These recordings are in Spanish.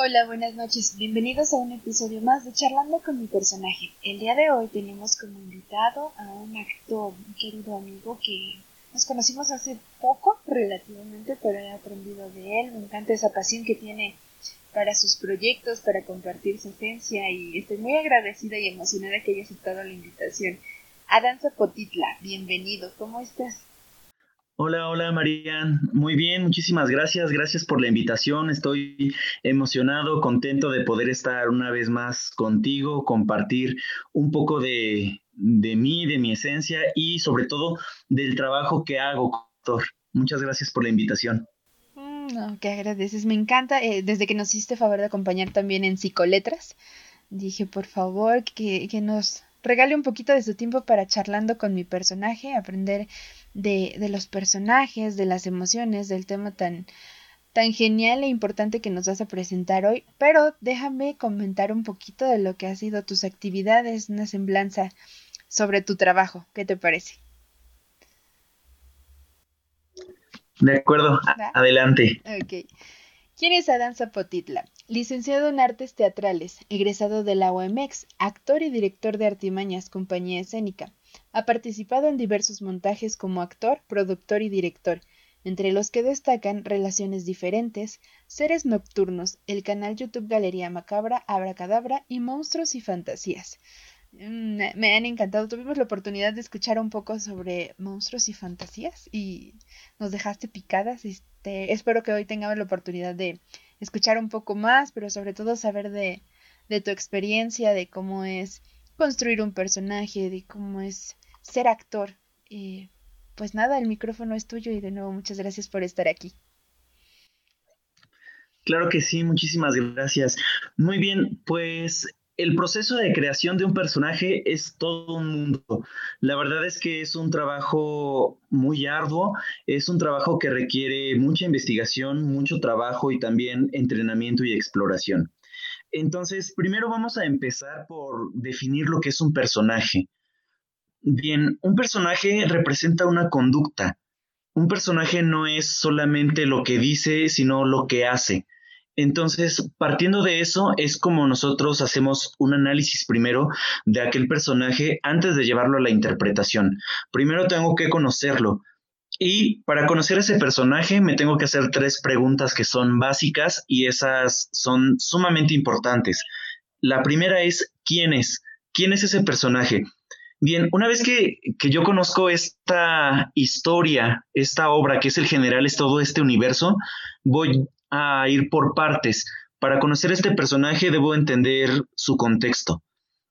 Hola, buenas noches. Bienvenidos a un episodio más de Charlando con mi personaje. El día de hoy tenemos como invitado a un actor, un querido amigo que nos conocimos hace poco, relativamente, pero he aprendido de él. Me encanta esa pasión que tiene para sus proyectos, para compartir su esencia y estoy muy agradecida y emocionada que haya aceptado la invitación. Adán Zapotitla, bienvenido. ¿Cómo estás? Hola, hola Marian. Muy bien, muchísimas gracias. Gracias por la invitación. Estoy emocionado, contento de poder estar una vez más contigo, compartir un poco de, mí, de mi esencia y sobre todo del trabajo que hago, doctor. Muchas gracias por la invitación. Mm, no, que agradeces. Me encanta. Eh, desde que nos hiciste favor de acompañar también en Psicoletras, dije, por favor, que, que nos regale un poquito de su tiempo para charlando con mi personaje, aprender de, de los personajes, de las emociones, del tema tan, tan genial e importante que nos vas a presentar hoy, pero déjame comentar un poquito de lo que ha sido tus actividades, una semblanza sobre tu trabajo. ¿Qué te parece? De acuerdo, adelante. Ok. ¿Quién es Adán Zapotitla? Licenciado en Artes Teatrales, egresado de la OMX, actor y director de Artimañas, compañía escénica. Ha participado en diversos montajes como actor, productor y director, entre los que destacan Relaciones Diferentes, Seres Nocturnos, el canal YouTube Galería Macabra, Abracadabra y Monstruos y Fantasías. Mm, me han encantado. Tuvimos la oportunidad de escuchar un poco sobre monstruos y fantasías y nos dejaste picadas. Este, espero que hoy tengamos la oportunidad de escuchar un poco más, pero sobre todo saber de, de tu experiencia, de cómo es construir un personaje, de cómo es ser actor. Y pues nada, el micrófono es tuyo y de nuevo muchas gracias por estar aquí. Claro que sí, muchísimas gracias. Muy bien, pues el proceso de creación de un personaje es todo un mundo. La verdad es que es un trabajo muy arduo, es un trabajo que requiere mucha investigación, mucho trabajo y también entrenamiento y exploración. Entonces, primero vamos a empezar por definir lo que es un personaje. Bien, un personaje representa una conducta. Un personaje no es solamente lo que dice, sino lo que hace. Entonces, partiendo de eso, es como nosotros hacemos un análisis primero de aquel personaje antes de llevarlo a la interpretación. Primero tengo que conocerlo. Y para conocer ese personaje me tengo que hacer tres preguntas que son básicas y esas son sumamente importantes. La primera es, ¿quién es? ¿Quién es ese personaje? Bien, una vez que, que, yo conozco esta historia, esta obra que es el general, es todo este universo, voy a ir por partes. Para conocer este personaje debo entender su contexto,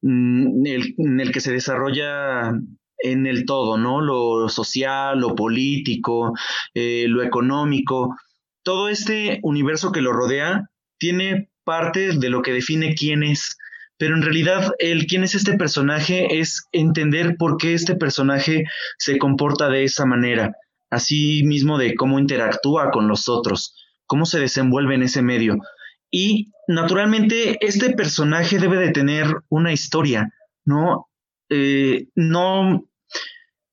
mm, en el que se desarrolla en el todo, ¿no? Lo social, lo político, eh, lo económico. Todo este universo que lo rodea tiene parte de lo que define quién es. Pero en realidad, el quién es este personaje es entender por qué este personaje se comporta de esa manera, así mismo de cómo interactúa con los otros cómo se desenvuelve en ese medio. Y naturalmente este personaje debe de tener una historia, ¿no? Eh, no,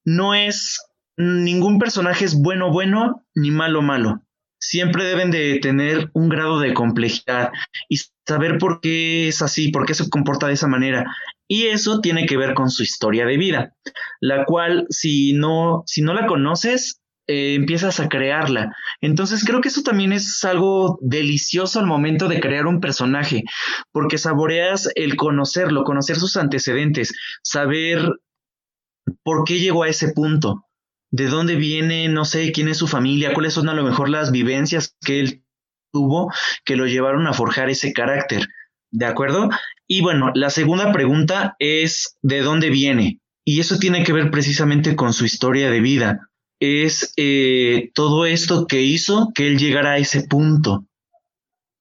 no es, ningún personaje es bueno bueno ni malo malo. Siempre deben de tener un grado de complejidad y saber por qué es así, por qué se comporta de esa manera. Y eso tiene que ver con su historia de vida, la cual si no, si no la conoces, eh, empiezas a crearla. Entonces creo que eso también es algo delicioso al momento de crear un personaje, porque saboreas el conocerlo, conocer sus antecedentes, saber por qué llegó a ese punto, de dónde viene, no sé, quién es su familia, cuáles son a lo mejor las vivencias que él tuvo que lo llevaron a forjar ese carácter. ¿De acuerdo? Y bueno, la segunda pregunta es ¿de dónde viene? Y eso tiene que ver precisamente con su historia de vida es eh, todo esto que hizo que él llegara a ese punto.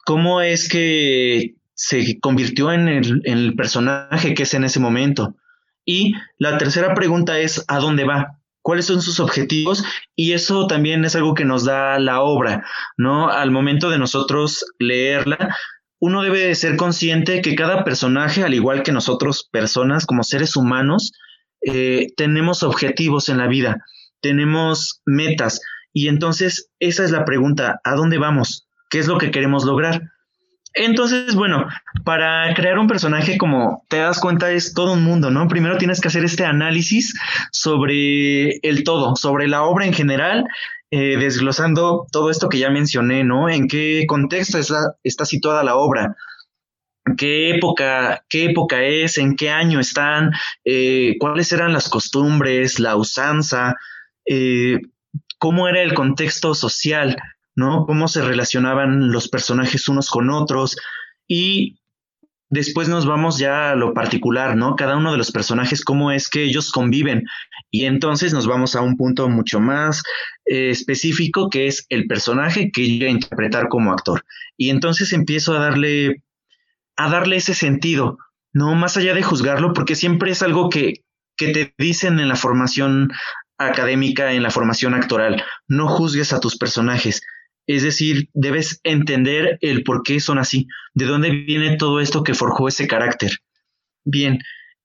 ¿Cómo es que se convirtió en el, personaje que es en ese momento? Y la tercera pregunta es, ¿a dónde va? cuáles son sus objetivos y eso también es algo que nos da la obra, ¿no? Al momento de nosotros leerla, uno debe de ser consciente que cada personaje, al igual que nosotros personas como seres humanos, eh, tenemos objetivos en la vida tenemos metas y entonces esa es la pregunta, ¿a dónde vamos? ¿Qué es lo que queremos lograr? Entonces, bueno, para crear un personaje, como te das cuenta, es todo un mundo, ¿no? Primero tienes que hacer este análisis sobre el todo, sobre la obra en general, eh, desglosando todo esto que ya mencioné, ¿no? En qué contexto está, situada la obra, qué época, qué época es, en qué año están, eh, cuáles eran las costumbres, la usanza, eh, cómo era el contexto social, ¿no? Cómo se relacionaban los personajes unos con otros y después nos vamos ya a lo particular, ¿no? Cada uno de los personajes, cómo es que ellos conviven. Y entonces nos vamos a un punto mucho más eh, específico, que es el personaje que yo a interpretar como actor. Y entonces empiezo a darle, a darle ese sentido, ¿no? Más allá de juzgarlo, porque siempre es algo que, que te dicen en la formación académica, en la formación actoral. No juzgues a tus personajes. Es decir, debes entender el por qué son así, de dónde viene todo esto que forjó ese carácter. Bien,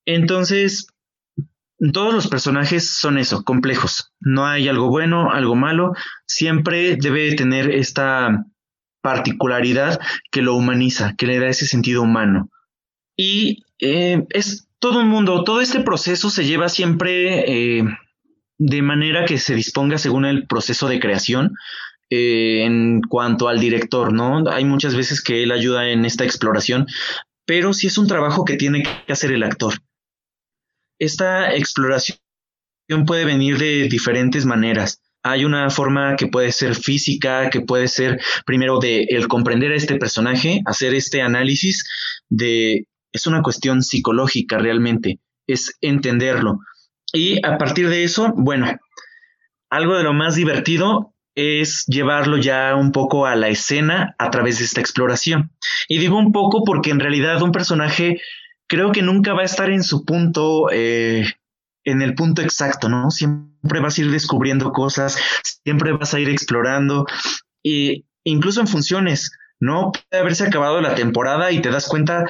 entonces, todos los personajes son eso, complejos. No hay algo bueno, algo malo. Siempre debe tener esta particularidad que lo humaniza, que le da ese sentido humano. Y eh, es todo un mundo, todo este proceso se lleva siempre eh, de manera que se disponga según el proceso de creación. Eh, en cuanto al director, ¿no? Hay muchas veces que él ayuda en esta exploración, pero sí es un trabajo que tiene que hacer el actor. Esta exploración puede venir de diferentes maneras. Hay una forma que puede ser física, que puede ser primero de el comprender a este personaje, hacer este análisis de es una cuestión psicológica realmente, es entenderlo. Y a partir de eso, bueno, algo de lo más divertido es llevarlo ya un poco a la escena a través de esta exploración. Y digo un poco porque en realidad un personaje creo que nunca va a estar en su punto, eh, en el punto exacto, ¿no? Siempre vas a ir descubriendo cosas, siempre vas a ir explorando, e incluso en funciones, ¿no? Puede haberse acabado la temporada y te das cuenta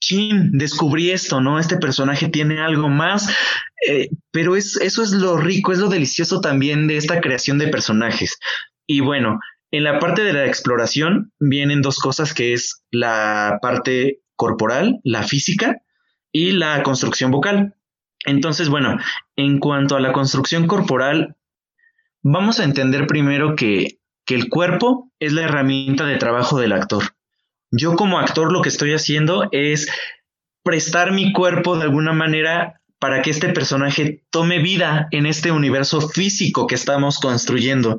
chin, descubrí esto, ¿no? Este personaje tiene algo más, eh, pero es, eso es lo rico, es lo delicioso también de esta creación de personajes. Y bueno, en la parte de la exploración vienen dos cosas que es la parte corporal, la física y la construcción vocal. Entonces, bueno, en cuanto a la construcción corporal, vamos a entender primero que, que el cuerpo es la herramienta de trabajo del actor. Yo como actor lo que estoy haciendo es prestar mi cuerpo de alguna manera para que este personaje tome vida en este universo físico que estamos construyendo.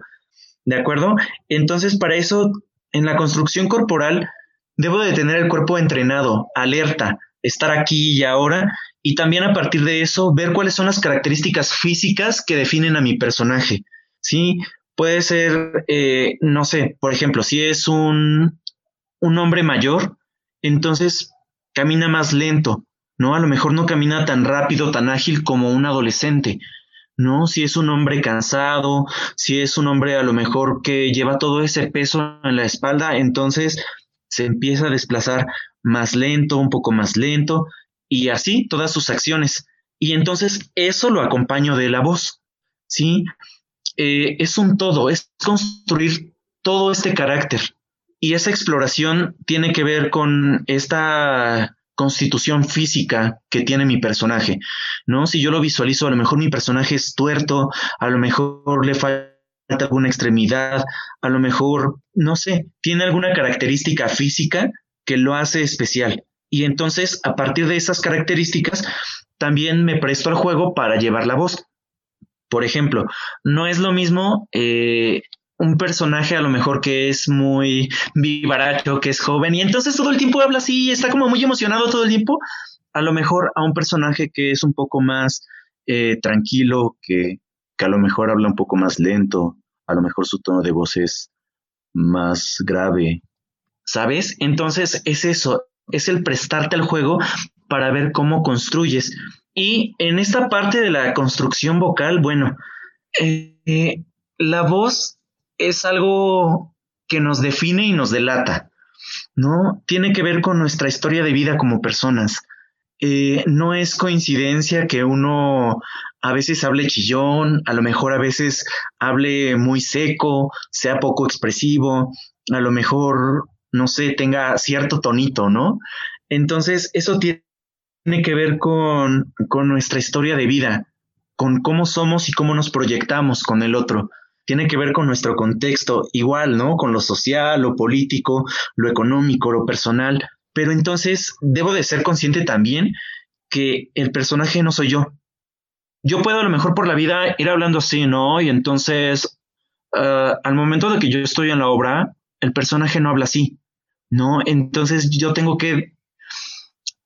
¿De acuerdo? Entonces, para eso, en la construcción corporal, debo de tener el cuerpo entrenado, alerta, estar aquí y ahora, y también a partir de eso, ver cuáles son las características físicas que definen a mi personaje. Sí, puede ser, eh, no sé, por ejemplo, si es un un hombre mayor, entonces camina más lento, ¿no? A lo mejor no camina tan rápido, tan ágil como un adolescente, ¿no? Si es un hombre cansado, si es un hombre a lo mejor que lleva todo ese peso en la espalda, entonces se empieza a desplazar más lento, un poco más lento, y así todas sus acciones. Y entonces eso lo acompaño de la voz, ¿sí? Eh, es un todo, es construir todo este carácter, y esa exploración tiene que ver con esta constitución física que tiene mi personaje, ¿no? Si yo lo visualizo, a lo mejor mi personaje es tuerto, a lo mejor le falta alguna extremidad, a lo mejor, no sé, tiene alguna característica física que lo hace especial. Y entonces, a partir de esas características, también me presto al juego para llevar la voz. Por ejemplo, no es lo mismo eh, un personaje a lo mejor que es muy vivaracho, que es joven, y entonces todo el tiempo habla así está como muy emocionado todo el tiempo, a lo mejor a un personaje que es un poco más eh, tranquilo, que, que a lo mejor habla un poco más lento, a lo mejor su tono de voz es más grave, ¿sabes? Entonces es eso, es el prestarte al juego para ver cómo construyes. Y en esta parte de la construcción vocal, bueno, eh, la voz es algo que nos define y nos delata, ¿no? Tiene que ver con nuestra historia de vida como personas. Eh, no es coincidencia que uno a veces hable chillón, a lo mejor a veces hable muy seco, sea poco expresivo, a lo mejor no sé, tenga cierto tonito, ¿no? Entonces, eso tiene que ver con, con nuestra historia de vida, con cómo somos y cómo nos proyectamos con el otro tiene que ver con nuestro contexto, igual, ¿no? Con lo social, lo político, lo económico, lo personal. Pero entonces debo de ser consciente también que el personaje no soy yo. Yo puedo a lo mejor por la vida ir hablando así, ¿no? Y entonces, ah, al momento de que yo estoy en la obra, el personaje no habla así, ¿no? Entonces yo tengo que,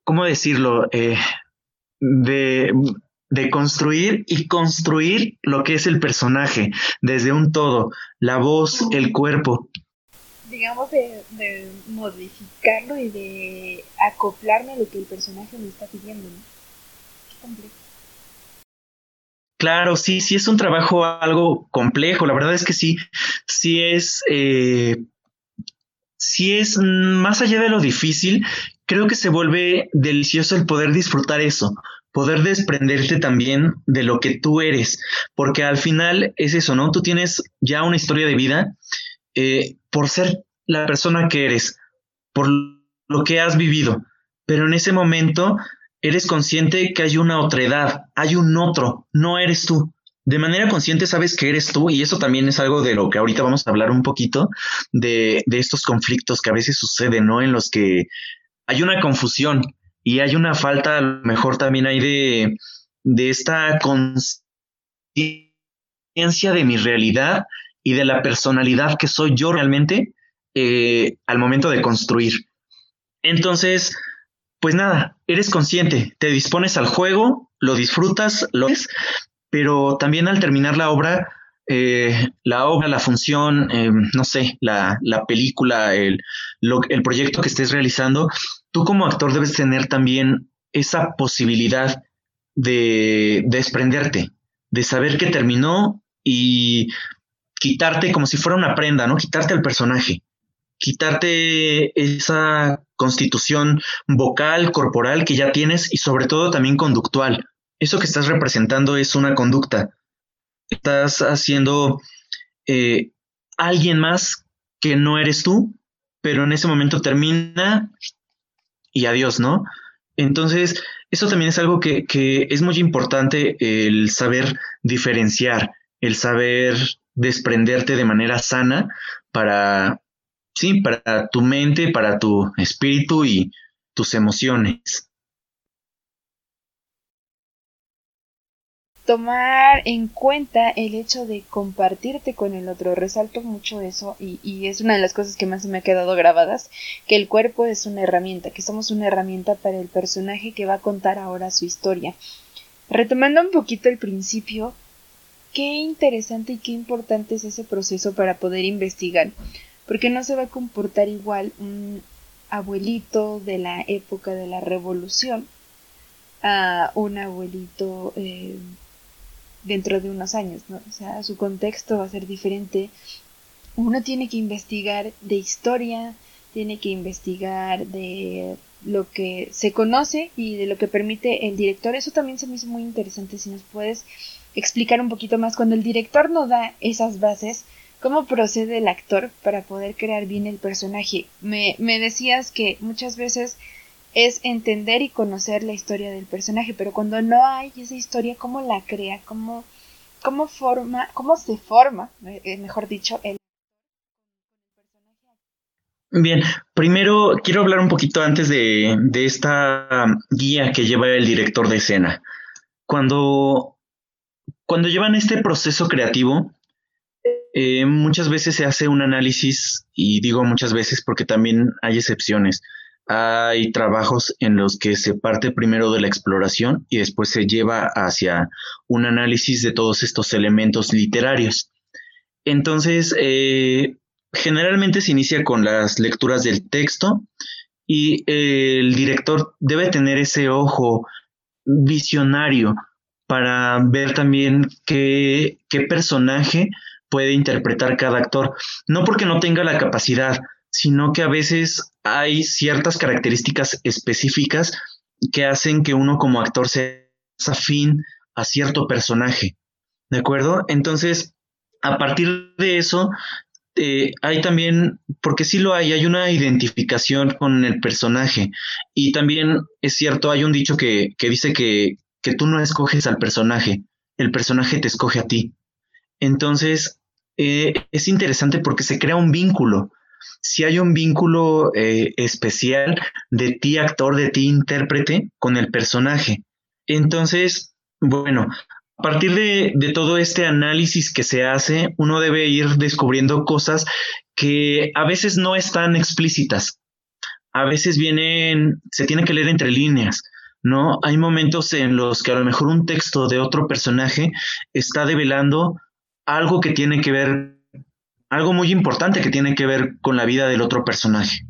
¿cómo decirlo? Eh, de de construir y construir lo que es el personaje, desde un todo, la voz, el cuerpo. Digamos de, modificarlo y de acoplarme a lo que el personaje me está pidiendo. Claro, sí, sí es un trabajo algo complejo. La verdad es que sí, sí es, eh, sí es más allá de lo difícil. Creo que se vuelve delicioso el poder disfrutar eso, poder desprenderte también de lo que tú eres, porque al final es eso, ¿no? Tú tienes ya una historia de vida eh, por ser la persona que eres, por lo que has vivido, pero en ese momento eres consciente que hay una otra edad, hay un otro, no eres tú. De manera consciente sabes que eres tú y eso también es algo de lo que ahorita vamos a hablar un poquito, de, de estos conflictos que a veces suceden, ¿no? En los que hay una confusión y hay una falta, a lo mejor también hay de, de esta conciencia de mi realidad y de la personalidad que soy yo realmente eh, al momento de construir. Entonces, pues nada, eres consciente, te dispones al juego, lo disfrutas, lo ves, pero también al terminar la obra, eh, la obra, la función, eh, no sé, la, la película, el, el proyecto que estés realizando, tú como actor debes tener también esa posibilidad de, desprenderte, de saber que terminó y quitarte como si fuera una prenda, ¿no? Quitarte el personaje, quitarte esa constitución vocal, corporal que ya tienes y sobre todo también conductual. Eso que estás representando es una conducta. Estás haciendo eh, alguien más que no eres tú, pero en ese momento termina y adiós, ¿no? Entonces, eso también es algo que, es muy importante el saber diferenciar, el saber desprenderte de manera sana para, sí, para tu mente, para tu espíritu y tus emociones. Tomar en cuenta el hecho de compartirte con el otro. Resalto mucho eso y, es una de las cosas que más me ha quedado grabadas, que el cuerpo es una herramienta, que somos una herramienta para el personaje que va a contar ahora su historia. Retomando un poquito el principio, qué interesante y qué importante es ese proceso para poder investigar, porque no se va a comportar igual un abuelito de la época de la revolución a un abuelito eh, dentro de unos años, ¿no? O sea, su contexto va a ser diferente. Uno tiene que investigar de historia, tiene que investigar de lo que se conoce y de lo que permite el director. Eso también se me hizo muy interesante. Si nos puedes explicar un poquito más, cuando el director no da esas bases, ¿cómo procede el actor para poder crear bien el personaje? Me, me decías que muchas veces es entender y conocer la historia del personaje, pero cuando no hay esa historia, ¿cómo la crea? ¿Cómo, cómo forma, cómo se forma, eh, mejor dicho, el Bien, primero quiero hablar un poquito antes de, de, esta guía que lleva el director de escena. Cuando, cuando llevan este proceso creativo, eh, muchas veces se hace un análisis, y digo muchas veces porque también hay excepciones, hay trabajos en los que se parte primero de la exploración y después se lleva hacia un análisis de todos estos elementos literarios. Entonces, eh, generalmente se inicia con las lecturas del texto y el director debe tener ese ojo visionario para ver también qué personaje puede interpretar cada actor. No porque no tenga la capacidad, sino que a veces hay ciertas características específicas que hacen que uno como actor sea afín a cierto personaje. ¿De acuerdo? Entonces, a partir de eso, eh, hay también, porque sí lo hay, hay una identificación con el personaje. Y también es cierto, hay un dicho que, dice que, tú no escoges al personaje, el personaje te escoge a ti. Entonces, eh, es interesante porque se crea un vínculo. Si hay un vínculo eh, especial de ti actor, de ti intérprete con el personaje. Entonces, bueno, a partir de, todo este análisis que se hace, uno debe ir descubriendo cosas que a veces no están explícitas. A veces vienen, se tiene que leer entre líneas, ¿no? Hay momentos en los que a lo mejor un texto de otro personaje está develando algo que tiene que ver, algo muy importante que tiene que ver con la vida del otro personaje,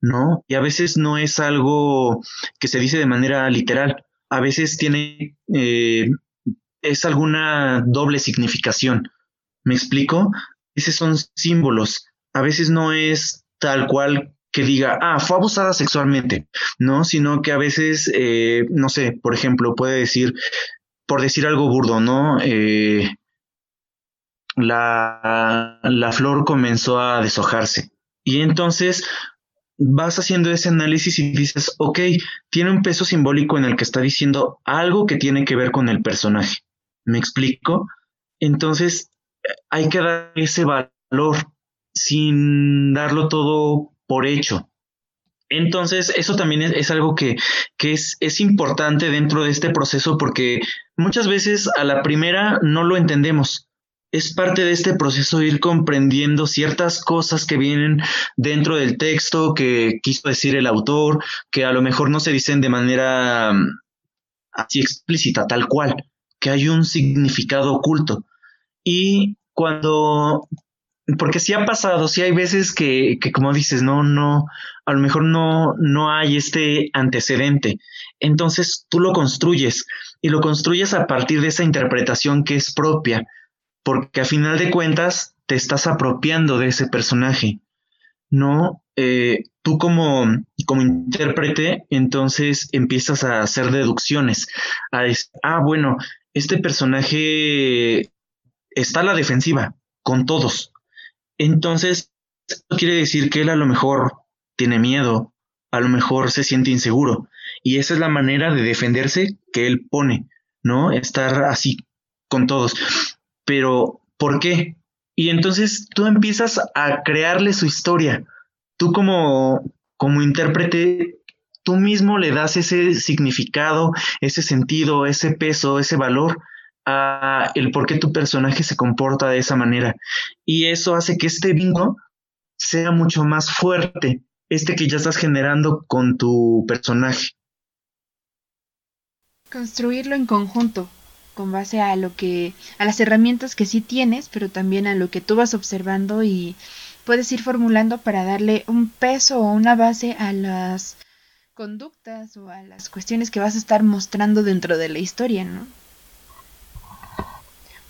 ¿no? Y a veces no es algo que se dice de manera literal, a veces tiene eh, es alguna doble significación. ¿Me explico? Esos son símbolos. A veces no es tal cual que diga, ah, fue abusada sexualmente, ¿no? Sino que a veces, eh, no sé, por ejemplo, puede decir, por decir algo burdo, ¿no? Eh, la, la flor comenzó a deshojarse. Y entonces vas haciendo ese análisis y dices, ok, tiene un peso simbólico en el que está diciendo algo que tiene que ver con el personaje. ¿Me explico? Entonces, hay que dar ese valor sin darlo todo por hecho. Entonces, eso también es, algo que, es, es, importante dentro de este proceso porque muchas veces a la primera no lo entendemos. Es parte de este proceso ir comprendiendo ciertas cosas que vienen dentro del texto que quiso decir el autor, que a lo mejor no se dicen de manera mm, así explícita, tal cual que hay un significado oculto. Y cuando, porque si ha pasado, si hay veces que, que, como dices, no, no, a lo mejor no, no hay este antecedente. Entonces tú lo construyes y lo construyes a partir de esa interpretación que es propia, porque a final de cuentas te estás apropiando de ese personaje. No, eh, tú como, como intérprete, entonces empiezas a hacer deducciones. A decir, ah, bueno, este personaje está a la defensiva con todos. Entonces, eso quiere decir que él a lo mejor tiene miedo, a lo mejor se siente inseguro. Y esa es la manera de defenderse que él pone, ¿no? Estar así con todos. Pero, ¿por qué? Y entonces tú empiezas a crearle su historia. Tú como, como intérprete tú mismo le das ese significado, ese sentido, ese peso, ese valor a el por qué tu personaje se comporta de esa manera. Y eso hace que este vínculo sea mucho más fuerte, este que ya estás generando con tu personaje. Construirlo en conjunto, con base a lo que, a las herramientas que sí tienes, pero también a lo que tú vas observando y puedes ir formulando para darle un peso o una base a las conductas o a las cuestiones que vas a estar mostrando dentro de la historia, ¿no?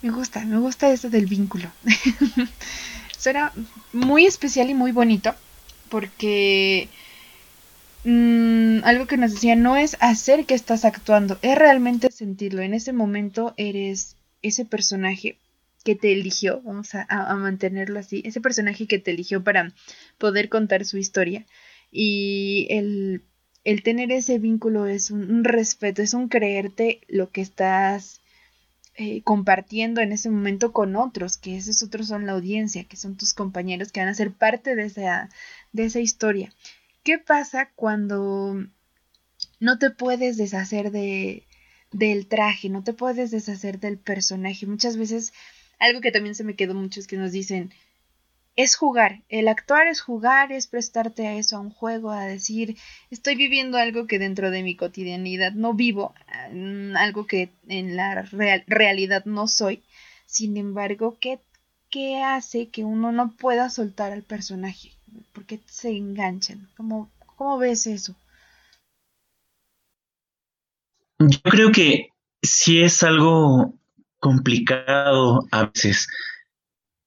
Me gusta, me gusta eso del vínculo. Suena muy especial y muy bonito porque mm, algo que nos decía no es hacer que estás actuando, es realmente sentirlo. En ese momento eres ese personaje que te eligió, vamos a, a mantenerlo así, ese personaje que te eligió para poder contar su historia. Y el el tener ese vínculo es un, respeto, es un creerte lo que estás eh, compartiendo en ese momento con otros, que esos otros son la audiencia, que son tus compañeros que van a ser parte de esa, de esa historia. ¿Qué pasa cuando no te puedes deshacer de, del traje, no te puedes deshacer del personaje? Muchas veces, algo que también se me quedó mucho es que nos dicen, es jugar. El actuar es jugar, es prestarte a eso, a un juego, a decir, estoy viviendo algo que dentro de mi cotidianidad no vivo, mm, algo que en la realidad no soy. Sin embargo, ¿qué, ¿qué hace que uno no pueda soltar al personaje? ¿Por qué se enganchan? ¿Cómo, cómo ves eso? Yo creo que sí es algo complicado a veces,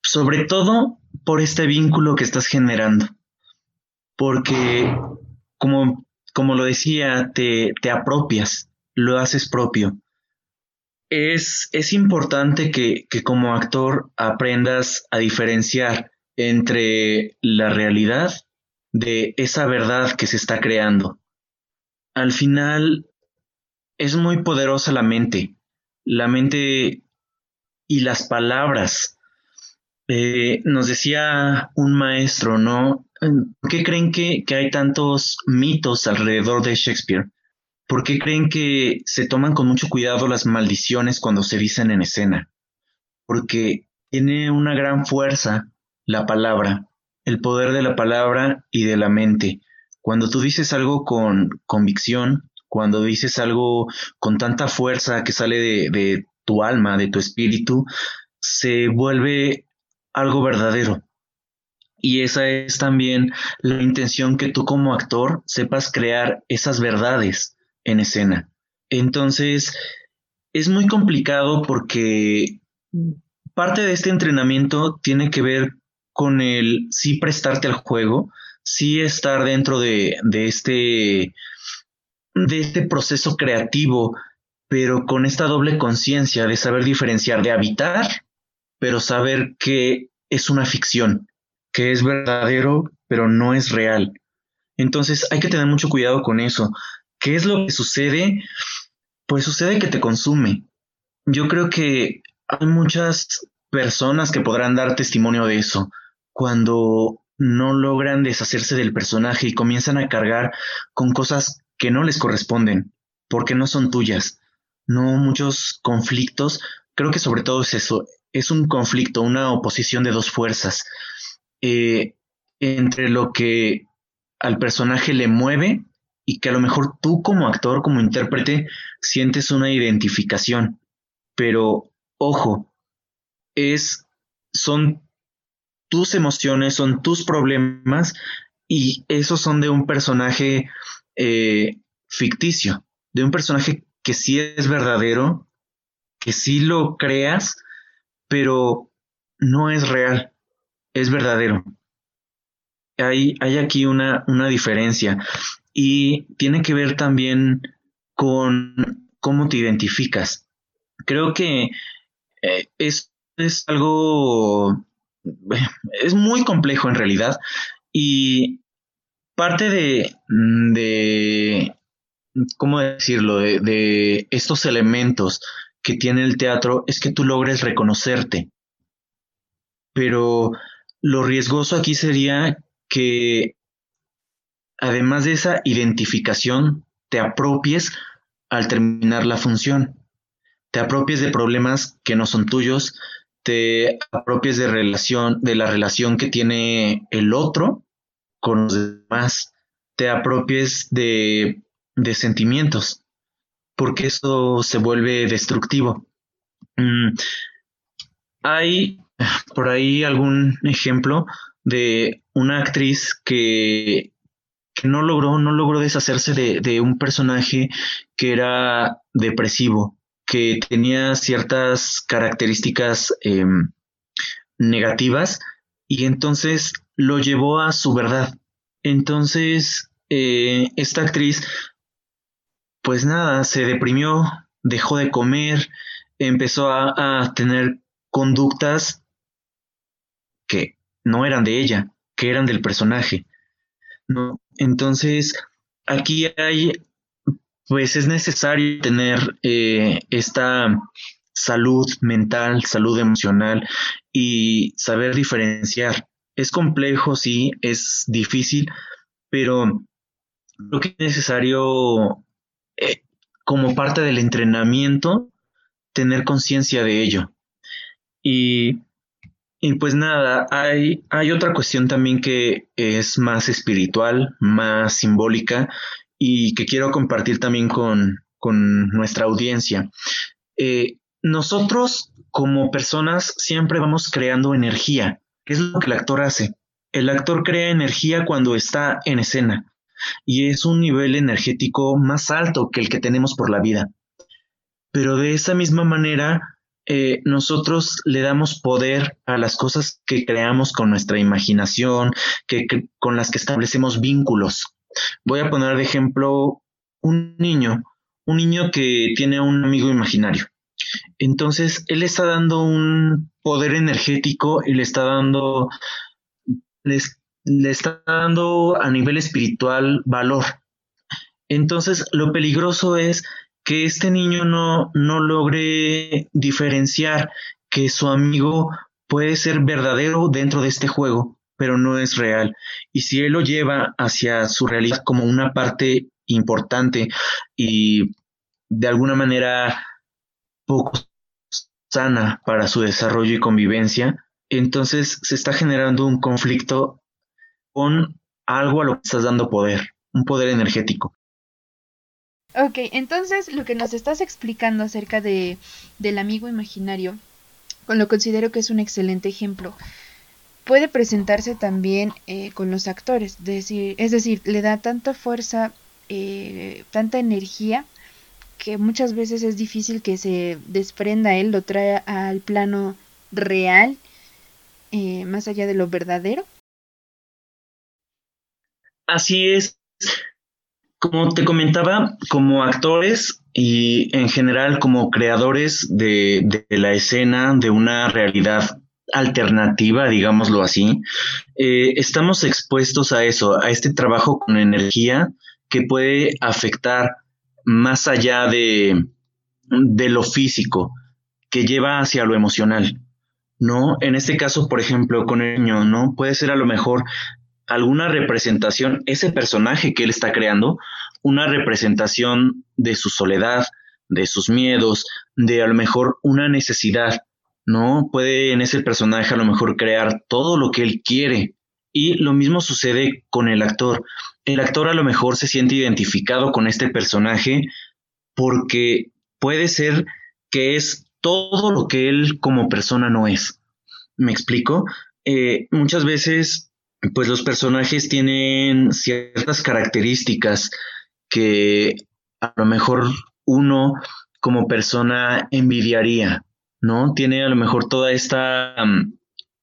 sobre todo por este vínculo que estás generando. Porque, como, como lo decía, te, te apropias, lo haces propio. Es, es importante que, que como actor aprendas a diferenciar entre la realidad de esa verdad que se está creando. Al final es muy poderosa la mente, la mente y las palabras. Eh, nos decía un maestro, ¿no? ¿Por qué creen que, que hay tantos mitos alrededor de Shakespeare? ¿Por qué creen que se toman con mucho cuidado las maldiciones cuando se dicen en escena? Porque tiene una gran fuerza la palabra, el poder de la palabra y de la mente. Cuando tú dices algo con convicción, cuando dices algo con tanta fuerza que sale de, tu alma, de tu espíritu, se vuelve algo verdadero. Y esa es también la intención que tú como actor sepas crear esas verdades en escena. Entonces, es muy complicado porque parte de este entrenamiento tiene que ver con el sí prestarte al juego, sí estar dentro de, este, de este proceso creativo, pero con esta doble conciencia de saber diferenciar, de habitar, pero saber que es una ficción, que es verdadero, pero no es real. Entonces hay que tener mucho cuidado con eso. ¿Qué es lo que sucede? Pues sucede que te consume. Yo creo que hay muchas personas que podrán dar testimonio de eso cuando no logran deshacerse del personaje y comienzan a cargar con cosas que no les corresponden, porque no son tuyas. No muchos conflictos, creo que sobre todo es eso, es un conflicto, una oposición de dos fuerzas, eh, entre lo que al personaje le mueve y que a lo mejor tú como actor, como intérprete, sientes una identificación. Pero, ojo, es, son tus emociones, son tus problemas y esos son de un personaje eh, ficticio, de un personaje que sí es verdadero, que sí lo creas, pero no es real, es verdadero. Hay, hay aquí una, una diferencia y tiene que ver también con cómo te identificas. Creo que eh, es, es algo, es muy complejo en realidad y parte de, de ¿cómo decirlo?, de, de estos elementos que tiene el teatro es que tú logres reconocerte. Pero lo riesgoso aquí sería que además de esa identificación, te apropies al terminar la función. Te apropies de problemas que no son tuyos, te apropies de relación, de la relación que tiene el otro con los demás, te apropies de, de sentimientos, porque eso se vuelve destructivo. Mm, hay por ahí algún ejemplo de una actriz que no logró, no logró deshacerse de, un personaje que era depresivo, que tenía ciertas características em, negativas y entonces lo llevó a su verdad. Entonces, eh, esta actriz, pues nada, se deprimió, dejó de comer, empezó a, a tener conductas que no eran de ella, que eran del personaje. ¿no? Entonces, aquí hay, pues es necesario tener eh, esta salud mental, salud emocional y saber diferenciar. Es complejo, sí, es difícil, pero creo que es necesario, eh, como parte del entrenamiento, tener conciencia de ello. Y y pues nada, hay, hay otra cuestión también que es más espiritual, más simbólica y que quiero compartir también con, nuestra audiencia. Eh, nosotros como personas siempre vamos creando energía. ¿Qué es lo que el actor hace? El actor crea energía cuando está en escena y es un nivel energético más alto que el que tenemos por la vida. Pero de esa misma manera, eh, nosotros le damos poder a las cosas que creamos con nuestra imaginación, que, con las que establecemos vínculos. Voy a poner de ejemplo un niño, un niño que tiene un amigo imaginario. Entonces, él está dando un poder energético y le está dando les, le está dando a nivel espiritual valor. Entonces, lo peligroso es que este niño no, no logre diferenciar que su amigo puede ser verdadero dentro de este juego, pero no es real. Y si él lo lleva hacia su realidad como una parte importante y de alguna manera poco sana para su desarrollo y convivencia, entonces se está generando un conflicto con algo a lo que estás dando poder, un poder energético. Ok, entonces lo que nos estás explicando acerca de, del amigo imaginario, con lo considero que es un excelente ejemplo. Puede presentarse también eh, con los actores, decir, es decir, le da tanta fuerza, eh, tanta energía, que muchas veces es difícil que se desprenda él, lo trae al plano real, eh, más allá de lo verdadero. Así es. Como te comentaba, como actores y en general como creadores de, la escena, de una realidad alternativa, digámoslo así, eh, estamos expuestos a eso, a este trabajo con energía que puede afectar más allá de, de lo físico, que lleva hacia lo emocional, ¿no? En este caso, por ejemplo, con el niño, ¿no? Puede ser a lo mejor alguna representación, ese personaje que él está creando, una representación de su soledad, de sus miedos, de a lo mejor una necesidad, ¿no? Puede en ese personaje a lo mejor crear todo lo que él quiere. Y lo mismo sucede con el actor. El actor a lo mejor se siente identificado con este personaje porque puede ser que es todo lo que él como persona no es. ¿Me explico? Eh, muchas veces, pues los personajes tienen ciertas características que a lo mejor uno como persona envidiaría, ¿no? Tiene a lo mejor toda esta, mm,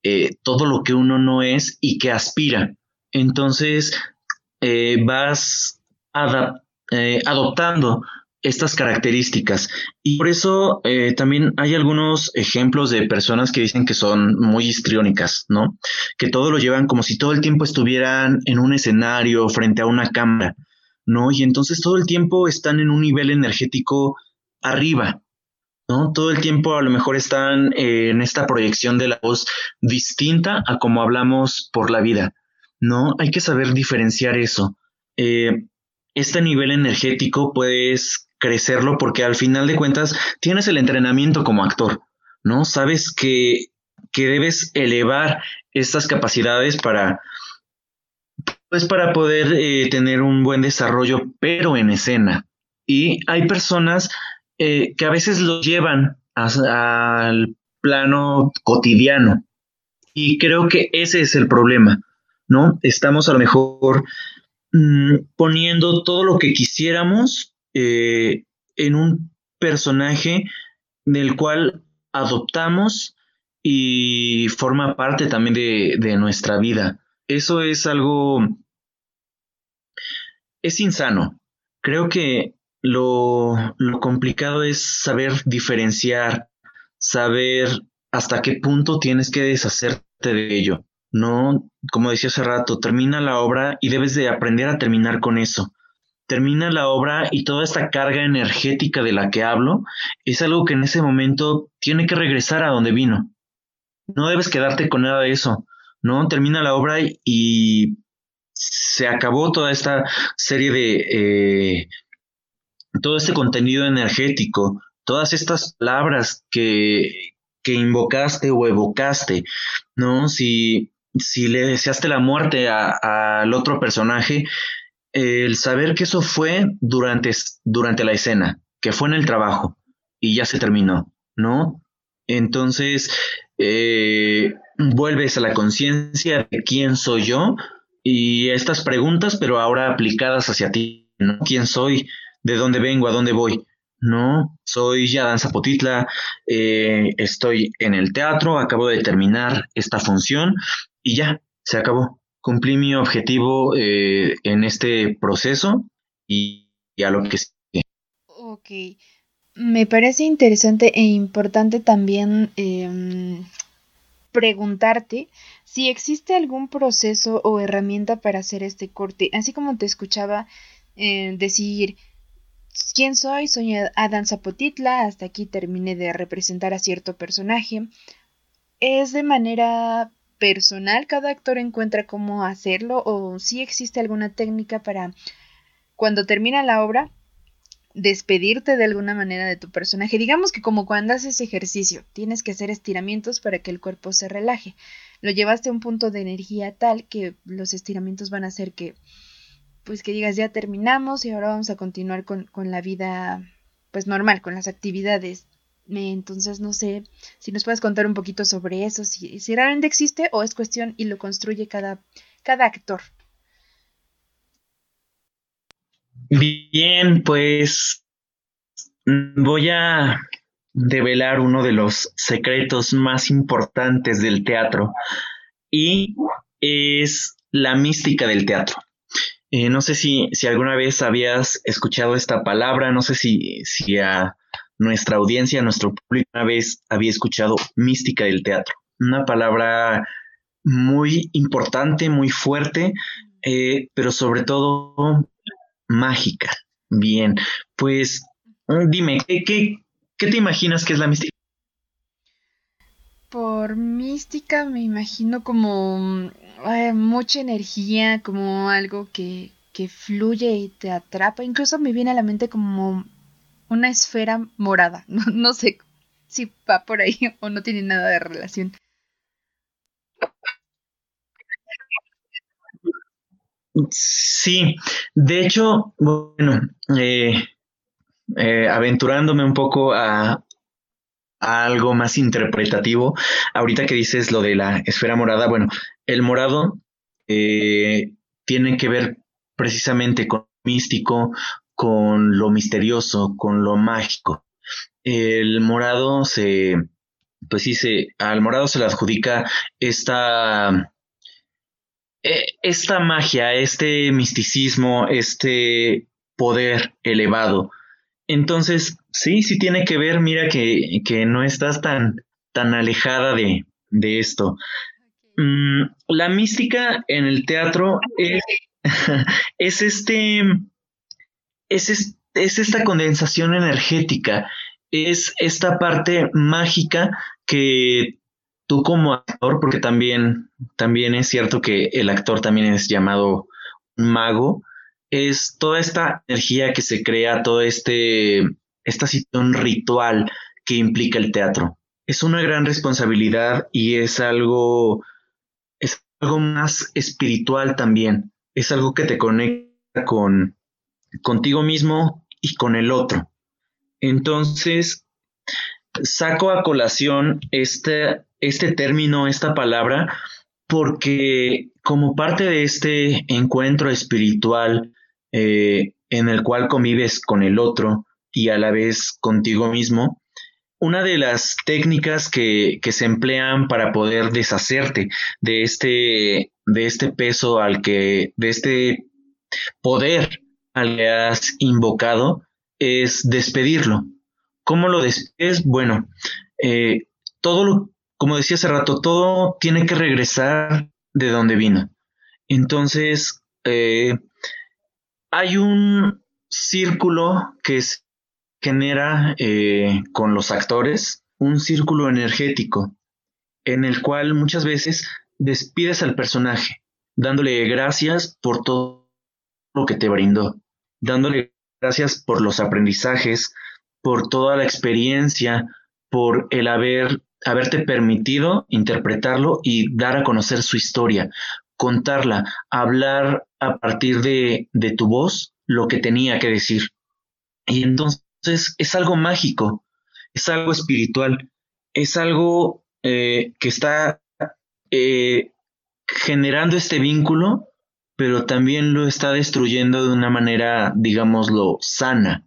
eh, todo lo que uno no es y que aspira. Entonces, eh, vas eh, adoptando estas características. Y por eso también hay algunos ejemplos de personas que dicen que son muy histriónicas, ¿no? Que todo lo llevan como si todo el tiempo estuvieran en un escenario frente a una cámara. ¿no? Y entonces todo el tiempo están en un nivel energético arriba, ¿no? Todo el tiempo a lo mejor están eh, en esta proyección de la voz distinta a como hablamos por la vida, ¿no? Hay que saber diferenciar eso. Eh, este nivel energético puedes crecerlo porque al final de cuentas tienes el entrenamiento como actor, ¿no? Sabes que, que debes elevar estas capacidades para pues para poder eh, tener un buen desarrollo, pero en escena. Y hay personas eh, que a veces lo llevan al plano cotidiano. Y creo que ese es el problema, ¿no? Estamos a lo mejor mm, poniendo todo lo que quisiéramos eh, en un personaje del cual adoptamos y forma parte también de nuestra vida eso es algo, es insano. Creo que lo, lo complicado es saber diferenciar, saber hasta qué punto tienes que deshacerte de ello. No, como decía hace rato, termina la obra y debes de aprender a terminar con eso. Termina la obra y toda esta carga energética de la que hablo es algo que en ese momento tiene que regresar a donde vino. No debes quedarte con nada de eso. ¿no? Termina la obra y, se acabó toda esta serie de, eh, todo este contenido energético, todas estas palabras que, que invocaste o evocaste, ¿no? Si, si le deseaste la muerte al otro personaje, el saber que eso fue durante, durante la escena, que fue en el trabajo y ya se terminó, ¿no? Entonces, eh, vuelves a la conciencia de quién soy yo y estas preguntas, pero ahora aplicadas hacia ti, ¿no? ¿Quién soy? ¿De dónde vengo? ¿A dónde voy? No, soy ya Danza Potitla, eh, estoy en el teatro, acabo de terminar esta función y ya, se acabó. Cumplí mi objetivo eh, en este proceso y, a lo que sigue. Ok, me parece interesante e importante también em, preguntarte si existe algún proceso o herramienta para hacer este corte, así como te escuchaba eh, decir quién soy, soy Adán Zapotitla, hasta aquí terminé de representar a cierto personaje. Es de manera personal, cada actor encuentra cómo hacerlo o si existe alguna técnica para cuando termina la obra despedirte de alguna manera de tu personaje. Digamos que como cuando haces ejercicio, tienes que hacer estiramientos para que el cuerpo se relaje. Lo llevaste a un punto de energía tal que los estiramientos van a hacer que, pues que digas, ya terminamos y ahora vamos a continuar con, con la vida, pues normal, con las actividades. Entonces, no sé si nos puedes contar un poquito sobre eso, si, realmente existe o es cuestión y lo construye cada, cada actor. Bien, pues voy a develar uno de los secretos más importantes del teatro y es la mística del teatro. Eh, no sé si, si, alguna vez habías escuchado esta palabra, no sé si, si a nuestra audiencia, a nuestro público una vez había escuchado mística del teatro. Una palabra muy importante, muy fuerte, eh, pero sobre todo mágica. Bien, pues mm, dime, ¿qué, te imaginas que es la mística? Por mística me imagino como mm, eh, mucha energía, como algo que, que fluye y te atrapa. Incluso me viene a la mente como una esfera morada. No, no sé si va por ahí o no tiene nada de relación. Sí, de hecho, bueno, eh, eh, aventurándome un poco a, algo más interpretativo, ahorita que dices lo de la esfera morada, bueno, el morado eh, tiene que ver precisamente con lo místico, con lo misterioso, con lo mágico. El morado se, pues sí, se, al morado se le adjudica esta eh, esta magia, este misticismo, este poder elevado. Entonces, sí, sí tiene que ver, mira que, no estás tan, tan alejada de, esto. Mm, la mística en el teatro es, es este, es, es esta condensación energética, es esta parte mágica que tú como actor, porque también, también es cierto que el actor también es llamado mago, es toda esta energía que se crea, toda este, esta situación ritual que implica el teatro. Es una gran responsabilidad y es algo, algo más espiritual también. Es algo que te conecta con contigo mismo y con el otro. Entonces, saco a colación este, este término, esta palabra, porque como parte de este encuentro espiritual eh, en el cual convives con el otro y a la vez contigo mismo, una de las técnicas que, que, se emplean para poder deshacerte de este, de este peso al que, de este poder al que has invocado, es despedirlo. ¿Cómo lo despides? Bueno, eh, todo lo, como decía hace rato, todo tiene que regresar de donde vino. Entonces, eh, hay un círculo que se genera eh, con los actores, un círculo energético, en el cual muchas veces despides al personaje, dándole gracias por todo lo que te brindó, dándole gracias por los aprendizajes, por toda la experiencia, por el haber, haberte permitido interpretarlo y dar a conocer su historia, contarla, hablar a partir de, tu voz lo que tenía que decir. Y entonces es algo mágico, es algo espiritual, es algo eh, que está eh, generando este vínculo, pero también lo está destruyendo de una manera, digámoslo, sana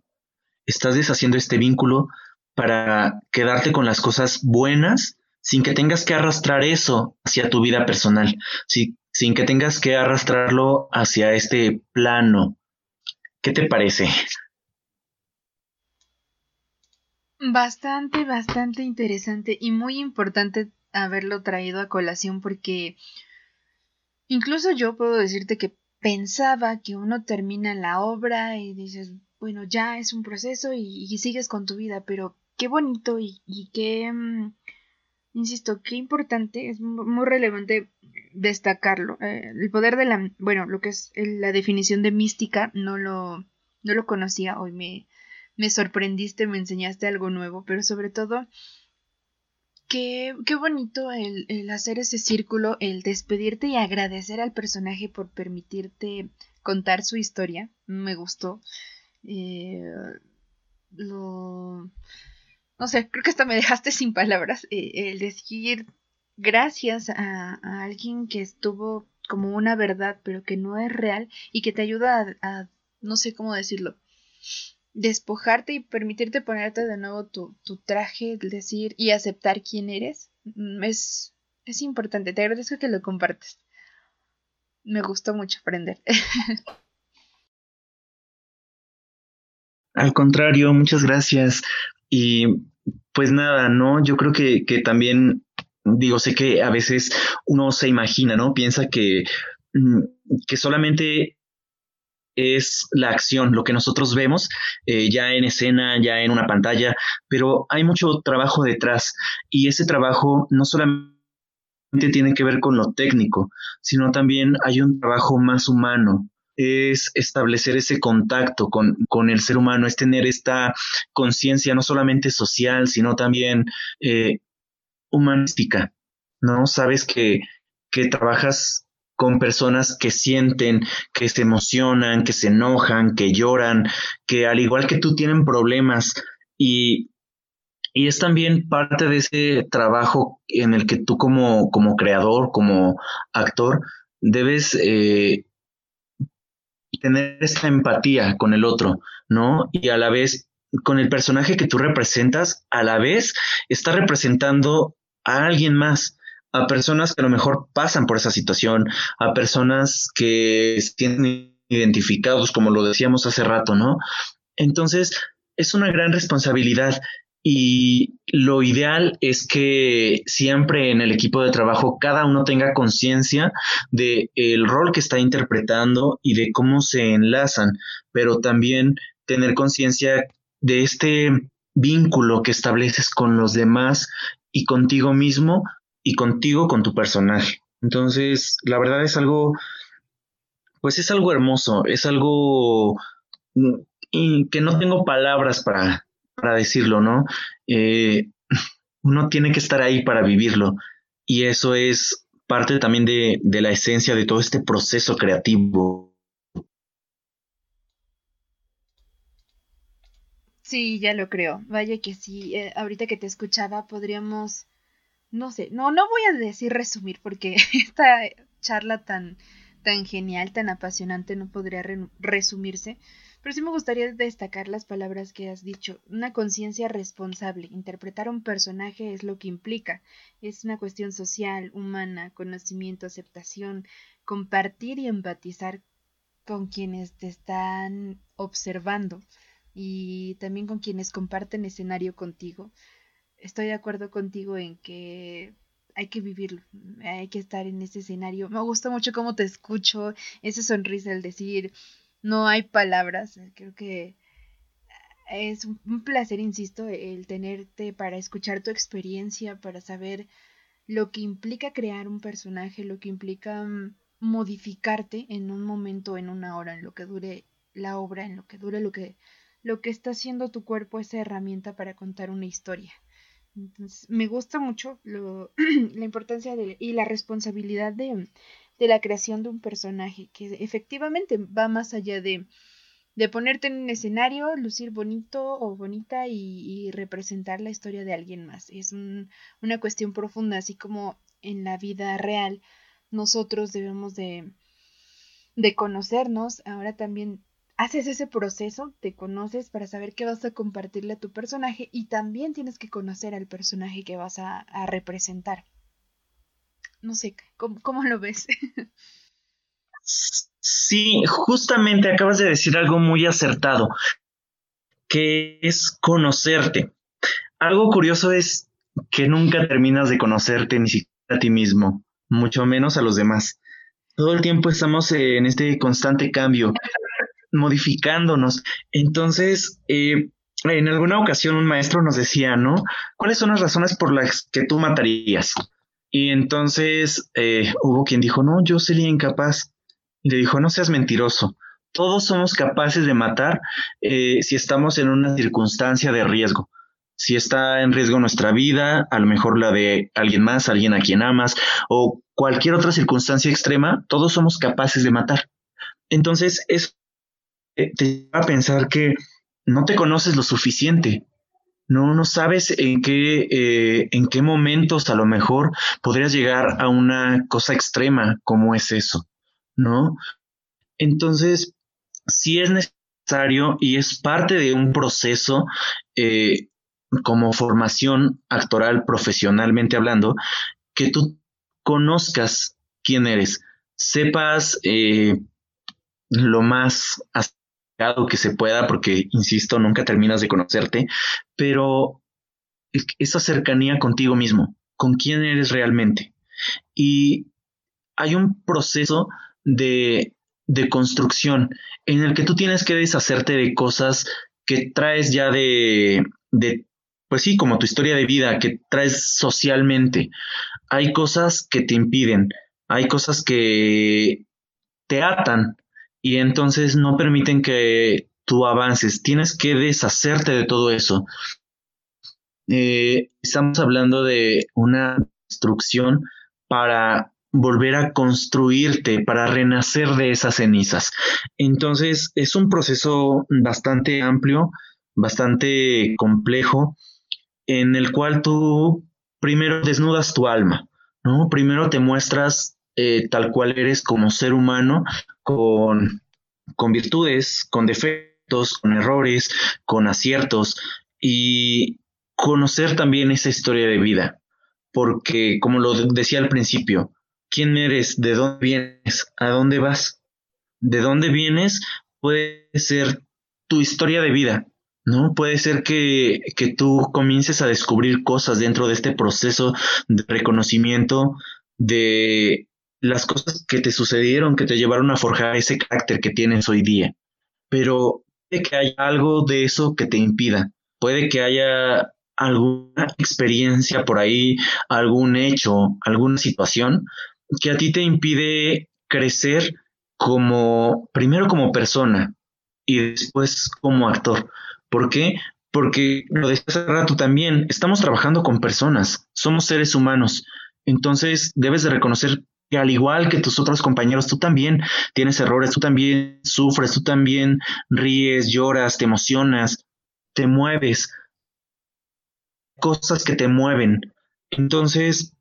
estás deshaciendo este vínculo para quedarte con las cosas buenas sin que tengas que arrastrar eso hacia tu vida personal, sin que tengas que arrastrarlo hacia este plano. ¿Qué te parece? Bastante, bastante interesante y muy importante haberlo traído a colación porque incluso yo puedo decirte que pensaba que uno termina la obra y dices, bueno, ya es un proceso y, sigues con tu vida, pero qué bonito y, qué, mm, insisto, qué importante, es muy relevante destacarlo. Eh, el poder de la, bueno, lo que es la definición de mística, no lo, no lo conocía, hoy me, me sorprendiste, me enseñaste algo nuevo, pero sobre todo Qué, qué bonito el, el, hacer ese círculo, el despedirte y agradecer al personaje por permitirte contar su historia. Me gustó. Eh, lo... No sé, creo que hasta me dejaste sin palabras. Eh, el decir gracias a, alguien que estuvo como una verdad, pero que no es real y que te ayuda a no sé cómo decirlo, despojarte y permitirte ponerte de nuevo tu, tu traje, decir y aceptar quién eres, mm, es, es importante. Te agradezco que lo compartes. Me gustó mucho aprender. Al contrario, muchas gracias. Y pues nada, ¿no? Yo creo que, que también, digo, sé que a veces uno se imagina, ¿no? Piensa que, mm, que solamente es la acción, lo que nosotros vemos eh, ya en escena, ya en una pantalla, pero hay mucho trabajo detrás y ese trabajo no solamente tiene que ver con lo técnico, sino también hay un trabajo más humano, es establecer ese contacto con, con, el ser humano, es tener esta conciencia no solamente social, sino también eh, humanística, ¿no? Sabes que, que trabajas con personas que sienten, que se emocionan, que se enojan, que lloran, que al igual que tú tienen problemas y, y es también parte de ese trabajo en el que tú como, como creador, como actor, debes eh, tener esta empatía con el otro, ¿no? Y a la vez, con el personaje que tú representas, a la vez está representando a alguien más a personas que a lo mejor pasan por esa situación, a personas que se tienen identificados, como lo decíamos hace rato, ¿no? Entonces, es una gran responsabilidad y lo ideal es que siempre en el equipo de trabajo cada uno tenga conciencia de el rol que está interpretando y de cómo se enlazan, pero también tener conciencia de este vínculo que estableces con los demás y contigo mismo y contigo con tu personaje. Entonces, la verdad es algo, pues es algo hermoso, es algo mm, que no tengo palabras para, para decirlo, ¿no? Eh, uno tiene que estar ahí para vivirlo y eso es parte también de, de la esencia de todo este proceso creativo. Sí, ya lo creo. Vaya que sí, eh, ahorita que te escuchaba podríamos no sé, no, no voy a decir resumir porque esta charla tan, tan genial, tan apasionante no podría resumirse, pero sí me gustaría destacar las palabras que has dicho. Una conciencia responsable. Interpretar a un personaje es lo que implica. Es una cuestión social, humana, conocimiento, aceptación, compartir y empatizar con quienes te están observando y también con quienes comparten escenario contigo estoy de acuerdo contigo en que hay que vivirlo, hay que estar en ese escenario. Me gusta mucho cómo te escucho, esa sonrisa, el decir, no hay palabras, creo que es un placer, insisto, el tenerte para escuchar tu experiencia, para saber lo que implica crear un personaje, lo que implica mm, modificarte en un momento, en una hora, en lo que dure la obra, en lo que dure lo que, lo que está haciendo tu cuerpo, esa herramienta para contar una historia. Entonces, me gusta mucho lo, la importancia de, y la responsabilidad de, de, la creación de un personaje, que efectivamente va más allá de, de ponerte en un escenario, lucir bonito o bonita y, representar la historia de alguien más. Es una cuestión profunda, así como en la vida real nosotros debemos de, de conocernos, ahora también haces ese proceso, te conoces para saber qué vas a compartirle a tu personaje y también tienes que conocer al personaje que vas a, representar. No sé, ¿cómo, lo ves? sí, justamente acabas de decir algo muy acertado, que es conocerte. Algo curioso es que nunca terminas de conocerte ni siquiera a ti mismo, mucho menos a los demás. Todo el tiempo estamos en este constante cambio, modificándonos. Entonces, eh, en alguna ocasión un maestro nos decía, ¿no? ¿Cuáles son las razones por las que tú matarías? Y entonces eh, hubo quien dijo, no, yo sería incapaz. Le dijo, no seas mentiroso. Todos somos capaces de matar eh, si estamos en una circunstancia de riesgo. Si está en riesgo nuestra vida, a lo mejor la de alguien más, alguien a quien amas, o cualquier otra circunstancia extrema, todos somos capaces de matar. Entonces, eso te lleva a pensar que no te conoces lo suficiente. No, no sabes en qué, eh, en qué momentos a lo mejor podrías llegar a una cosa extrema como es eso, ¿no? Entonces, si es necesario y es parte de un proceso eh, como formación actoral profesionalmente hablando, que tú conozcas quién eres, sepas eh, lo más que se pueda, porque, insisto, nunca terminas de conocerte, pero esa cercanía contigo mismo, con quién eres realmente. Y hay un proceso de, de construcción en el que tú tienes que deshacerte de cosas que traes ya de, de, pues sí, como tu historia de vida, que traes socialmente. Hay cosas que te impiden, hay cosas que te atan y entonces no permiten que tú avances. Tienes que deshacerte de todo eso. Eh, estamos hablando de una destrucción para volver a construirte, para renacer de esas cenizas. Entonces es un proceso bastante amplio, bastante complejo, en el cual tú primero desnudas tu alma, ¿no? Primero te muestras eh, tal cual eres como ser humano, con, con virtudes, con defectos, con errores, con aciertos y conocer también esa historia de vida. Porque, como lo decía al principio, ¿quién eres? ¿De dónde vienes? ¿A dónde vas? ¿De dónde vienes? Puede ser tu historia de vida, ¿no? Puede ser que, que, tú comiences a descubrir cosas dentro de este proceso de reconocimiento, de las cosas que te sucedieron, que te llevaron a forjar ese carácter que tienes hoy día. Pero puede que haya algo de eso que te impida. Puede que haya alguna experiencia por ahí, algún hecho, alguna situación que a ti te impide crecer como, primero como persona y después como actor. ¿Por qué? Porque lo decía hace rato también, estamos trabajando con personas, somos seres humanos. Entonces debes de reconocer que al igual que tus otros compañeros, tú también tienes errores, tú también sufres, tú también ríes, lloras, te emocionas, te mueves, cosas que te mueven. Entonces,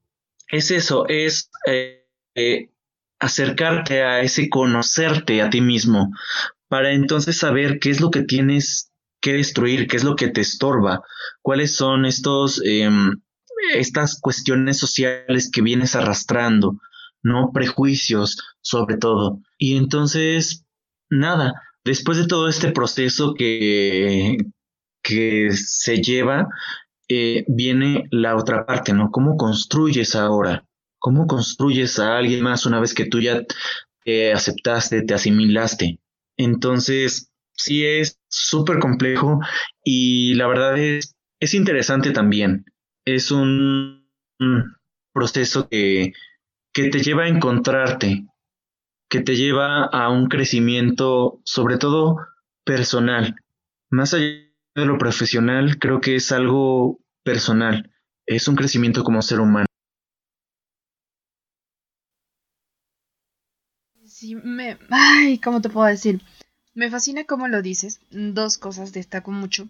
es eso, es eh, eh, acercarte a ese conocerte a ti mismo, para entonces saber qué es lo que tienes que destruir, qué es lo que te estorba, cuáles son estos, em, estas cuestiones sociales que vienes arrastrando, ¿no? Prejuicios sobre todo. Y entonces, nada, después de todo este proceso que, que se lleva, eh, viene la otra parte, ¿no? ¿Cómo construyes ahora? ¿Cómo construyes a alguien más una vez que tú ya te aceptaste, te asimilaste? Entonces, sí es súper complejo y la verdad es, es interesante también. Es un proceso que que te lleva a encontrarte, que te lleva a un crecimiento, sobre todo personal. Más allá de lo profesional, creo que es algo personal, es un crecimiento como ser humano. Sí, me... Ay, ¿cómo te puedo decir? Me fascina cómo lo dices. Dos cosas destaco mucho.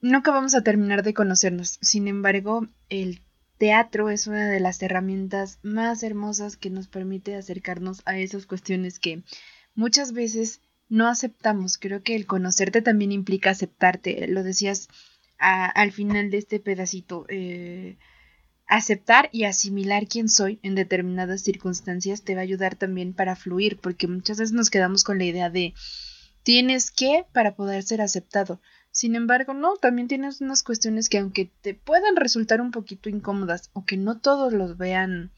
Nunca vamos a terminar de conocernos. Sin embargo, el teatro es una de las herramientas más hermosas que nos permite acercarnos a esas cuestiones que muchas veces no aceptamos. Creo que el conocerte también implica aceptarte. Lo decías al final de este pedacito. Eh, aceptar y asimilar quién soy en determinadas circunstancias te va a ayudar también para fluir, porque muchas veces nos quedamos con la idea de tienes que para poder ser aceptado. Sin embargo, no, también tienes unas cuestiones que aunque te puedan resultar un poquito incómodas o que no todos los vean,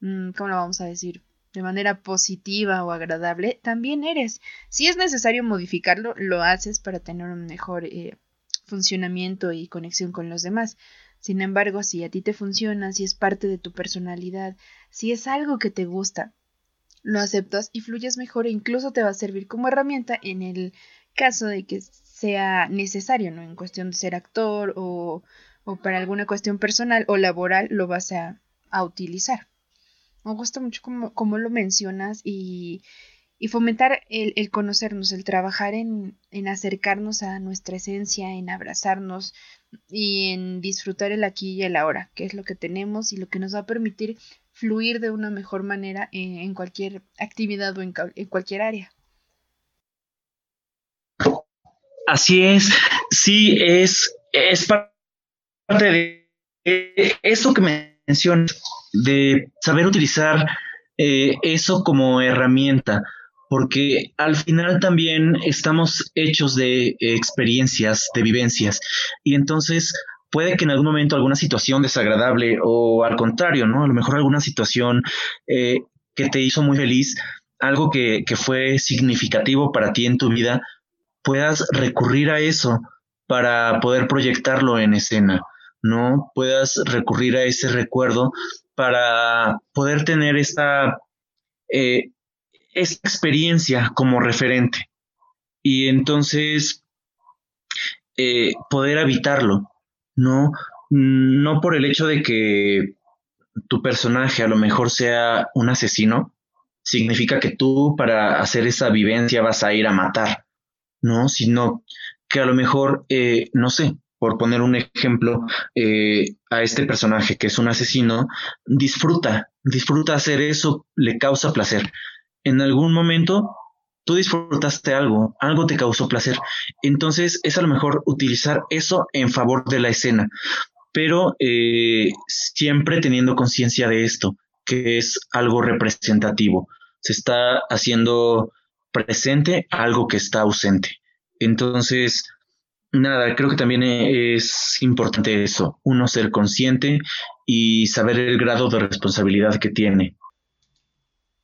mm, ¿cómo lo vamos a decir? de manera positiva o agradable, también eres. Si es necesario modificarlo, lo haces para tener un mejor eh, funcionamiento y conexión con los demás. Sin embargo, si a ti te funciona, si es parte de tu personalidad, si es algo que te gusta, lo aceptas y fluyes mejor e incluso te va a servir como herramienta en el caso de que sea necesario, ¿no? En cuestión de ser actor o, o para alguna cuestión personal o laboral lo vas a, a utilizar. Me gusta mucho como, lo mencionas y, y fomentar el, el, conocernos, el trabajar en, en, acercarnos a nuestra esencia, en abrazarnos y en disfrutar el aquí y el ahora, que es lo que tenemos y lo que nos va a permitir fluir de una mejor manera en, en cualquier actividad o en, en cualquier área. Así es, sí, es, es parte de eso que mencionas, de saber utilizar eh, eso como herramienta, porque al final también estamos hechos de experiencias, de vivencias, y entonces puede que en algún momento alguna situación desagradable o al contrario, ¿no? A lo mejor alguna situación eh, que te hizo muy feliz, algo que, que fue significativo para ti en tu vida, puedas recurrir a eso para poder proyectarlo en escena, ¿no? Puedas recurrir a ese recuerdo para poder tener esta, eh, esta experiencia como referente y entonces eh, poder habitarlo, ¿no? No por el hecho de que tu personaje a lo mejor sea un asesino, significa que tú para hacer esa vivencia vas a ir a matar. ¿No? Sino que a lo mejor, eh, no sé, por poner un ejemplo, eh, a este personaje que es un asesino, disfruta, disfruta hacer eso, le causa placer. En algún momento tú disfrutaste algo, algo te causó placer. Entonces es a lo mejor utilizar eso en favor de la escena, pero eh, siempre teniendo conciencia de esto, que es algo representativo. Se está haciendo presente algo que está ausente. Entonces, nada, creo que también es importante eso, uno ser consciente y saber el grado de responsabilidad que tiene.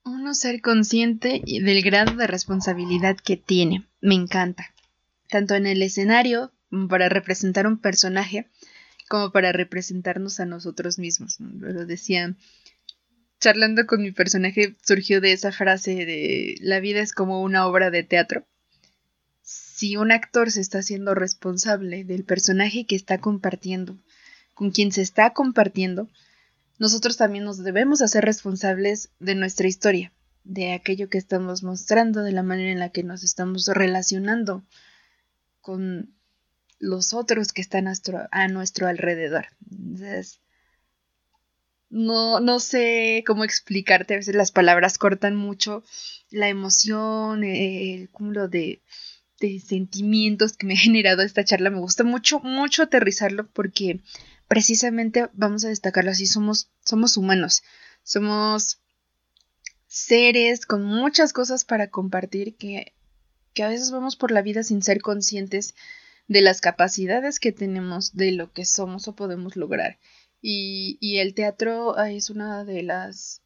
Uno ser consciente del grado de responsabilidad que tiene. Me encanta. Tanto en el escenario, para representar un personaje, como para representarnos a nosotros mismos. Lo decía charlando con mi personaje surgió de esa frase de la vida es como una obra de teatro. Si un actor se está haciendo responsable del personaje que está compartiendo, con quien se está compartiendo, nosotros también nos debemos hacer responsables de nuestra historia, de aquello que estamos mostrando, de la manera en la que nos estamos relacionando con los otros que están a nuestro, alrededor. Entonces, no, no sé cómo explicarte, a veces las palabras cortan mucho la emoción, el cúmulo de, de sentimientos que me ha generado esta charla. Me gusta mucho, mucho aterrizarlo porque precisamente vamos a destacarlo así, somos, somos humanos, somos seres con muchas cosas para compartir que, que a veces vamos por la vida sin ser conscientes de las capacidades que tenemos, de lo que somos o podemos lograr. Y, el teatro ah, es una de las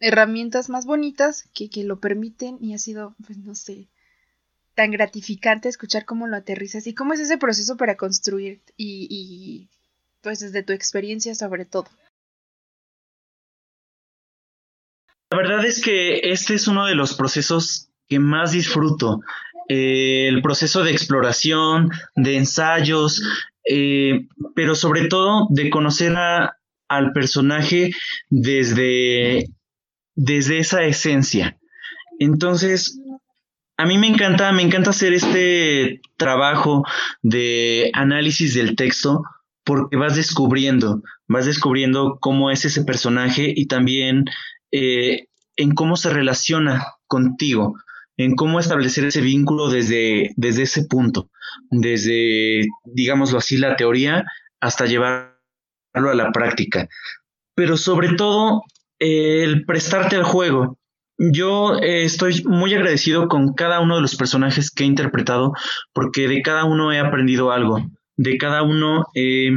herramientas más bonitas que, lo permiten y ha sido, pues no sé, tan gratificante escuchar cómo lo aterrizas y cómo es ese proceso para construir y, y pues desde tu experiencia sobre todo. La verdad es que este es uno de los procesos que más disfruto. Eh, el proceso de exploración, de ensayos, eh, pero sobre todo de conocer al personaje desde, desde esa esencia. Entonces, a mí me encanta, me encanta hacer este trabajo de análisis del texto porque vas descubriendo, vas descubriendo cómo es ese personaje y también eh, en cómo se relaciona contigo en cómo establecer ese vínculo desde, desde ese punto, desde, digámoslo así, la teoría hasta llevarlo a la práctica. Pero sobre todo, el prestarte al juego, yo eh, estoy muy agradecido con cada uno de los personajes que he interpretado porque de cada uno he aprendido algo, de cada uno he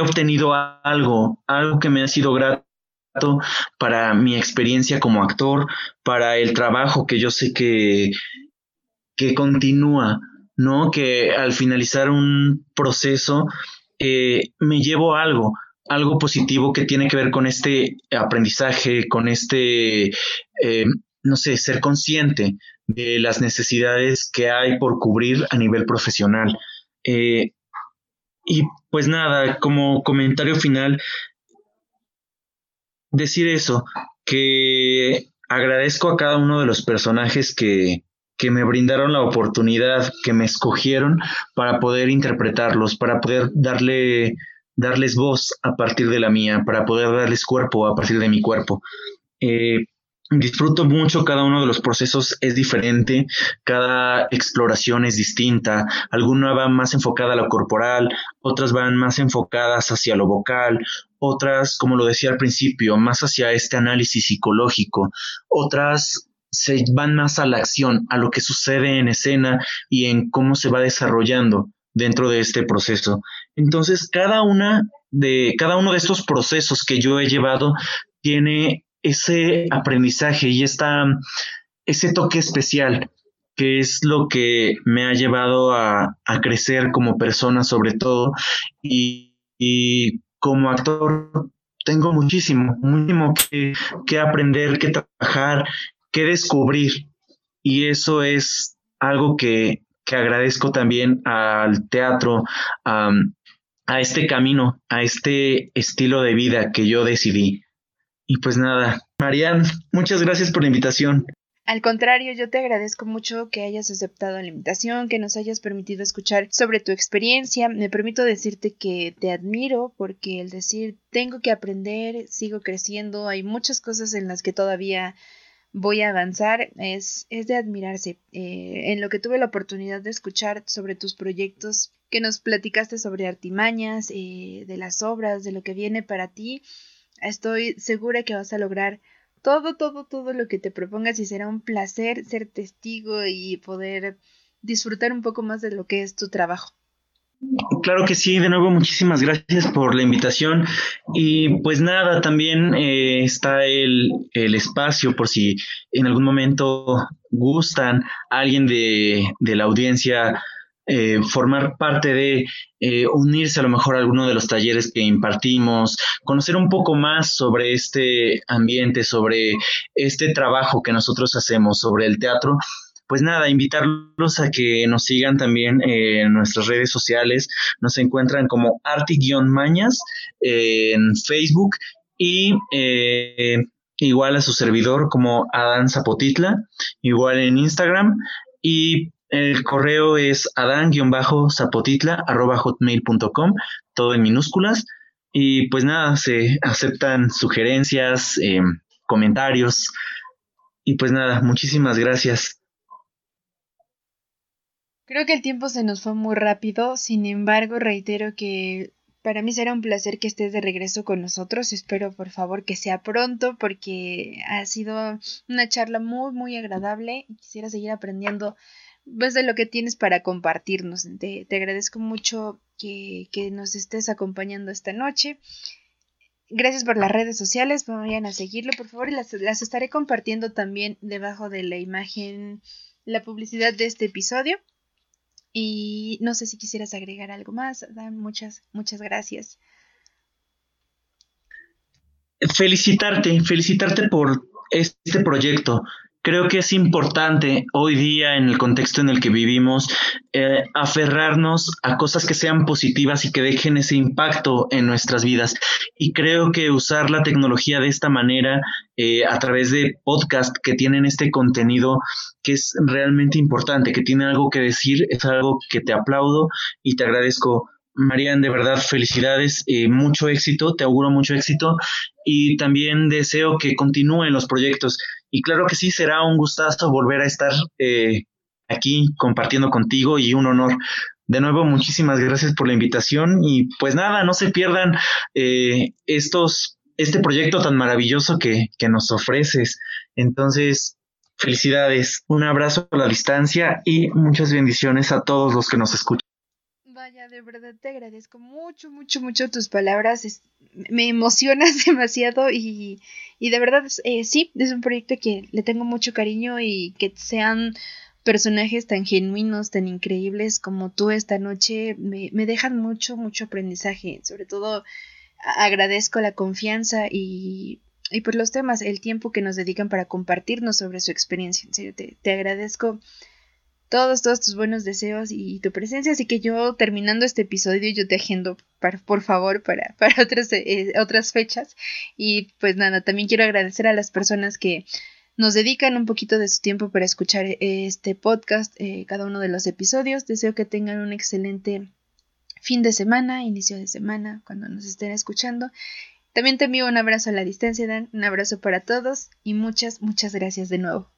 obtenido algo, algo que me ha sido grato para mi experiencia como actor, para el trabajo que yo sé que, que continúa, ¿no? Que al finalizar un proceso eh, me llevo algo, algo positivo que tiene que ver con este aprendizaje, con este, eh, no sé, ser consciente de las necesidades que hay por cubrir a nivel profesional. Eh, y pues nada, como comentario final, decir eso, que agradezco a cada uno de los personajes que, que me brindaron la oportunidad, que me escogieron para poder interpretarlos, para poder darle darles voz a partir de la mía, para poder darles cuerpo a partir de mi cuerpo. Eh, disfruto mucho, cada uno de los procesos es diferente, cada exploración es distinta, alguna va más enfocada a lo corporal, otras van más enfocadas hacia lo vocal, otras, como lo decía al principio, más hacia este análisis psicológico, otras se van más a la acción, a lo que sucede en escena y en cómo se va desarrollando dentro de este proceso. Entonces, cada una de cada uno de estos procesos que yo he llevado tiene ese aprendizaje y esta, ese toque especial que es lo que me ha llevado a, crecer como persona sobre todo y, como actor tengo muchísimo, muchísimo que, aprender, que trabajar, que descubrir y eso es algo que, que agradezco también al teatro, a, este camino, a este estilo de vida que yo decidí. Y pues nada, Marian, muchas gracias por la invitación. Al contrario, yo te agradezco mucho que hayas aceptado la invitación, que nos hayas permitido escuchar sobre tu experiencia. Me permito decirte que te admiro porque el decir tengo que aprender, sigo creciendo, hay muchas cosas en las que todavía voy a avanzar es, es de admirarse. Eh, en lo que tuve la oportunidad de escuchar sobre tus proyectos, que nos platicaste sobre artimañas, eh, de las obras, de lo que viene para ti, estoy segura que vas a lograr todo, todo, todo lo que te propongas y será un placer ser testigo y poder disfrutar un poco más de lo que es tu trabajo. Claro que sí, de nuevo muchísimas gracias por la invitación y pues nada, también eh, está el, espacio por si en algún momento gustan alguien de, la audiencia eh, formar parte de eh, unirse a lo mejor a alguno de los talleres que impartimos, conocer un poco más sobre este ambiente, sobre este trabajo que nosotros hacemos, sobre el teatro, pues nada, invitarlos a que nos sigan también en nuestras redes sociales. Nos encuentran como Arti-Mañas en Facebook y eh, igual a su servidor como Adán Zapotitla, igual en Instagram. Y el correo es adán-zapotitla hotmail.com, todo en minúsculas. Y pues nada, se aceptan sugerencias, eh, comentarios. Y pues nada, muchísimas gracias. Creo que el tiempo se nos fue muy rápido, sin embargo reitero que para mí será un placer que estés de regreso con nosotros. Espero por favor que sea pronto porque ha sido una charla muy muy agradable y quisiera seguir aprendiendo pues de lo que tienes para compartirnos. Te, agradezco mucho que, nos estés acompañando esta noche. Gracias por las redes sociales, vayan a seguirlo por favor y las, las estaré compartiendo también debajo de la imagen, la publicidad de este episodio. Y no sé si quisieras agregar algo más, Dan, muchas, muchas gracias. Felicitarte, felicitarte por este proyecto. Creo que es importante hoy día, en el contexto en el que vivimos, eh, aferrarnos a cosas que sean positivas y que dejen ese impacto en nuestras vidas. Y creo que usar la tecnología de esta manera, eh, a través de podcast que tienen este contenido que es realmente importante, que tiene algo que decir, es algo que te aplaudo y te agradezco. Marian, de verdad, felicidades, eh, mucho éxito, te auguro mucho éxito y también deseo que continúen los proyectos. Y claro que sí, será un gustazo volver a estar eh, aquí compartiendo contigo y un honor. De nuevo, muchísimas gracias por la invitación y pues nada, no se pierdan eh, estos este proyecto tan maravilloso que, que nos ofreces. Entonces, felicidades, un abrazo a la distancia y muchas bendiciones a todos los que nos escuchan. Vaya, de verdad te agradezco mucho, mucho, mucho tus palabras. me emocionas demasiado y, y de verdad eh, sí, es un proyecto que le tengo mucho cariño y que sean personajes tan genuinos, tan increíbles como tú esta noche, me, me dejan mucho, mucho aprendizaje. Sobre todo agradezco la confianza y, y por los temas, el tiempo que nos dedican para compartirnos sobre su experiencia. En serio, te, te agradezco todos, todos tus buenos deseos y tu presencia. Así que yo, terminando este episodio, yo te agendo, por favor, para, para otras, eh, otras fechas. Y pues nada, también quiero agradecer a las personas que nos dedican un poquito de su tiempo para escuchar eh, este podcast, eh, cada uno de los episodios. Deseo que tengan un excelente fin de semana, inicio de semana, cuando nos estén escuchando. También te envío un abrazo a la distancia, Dan, un abrazo para todos y muchas, muchas gracias de nuevo.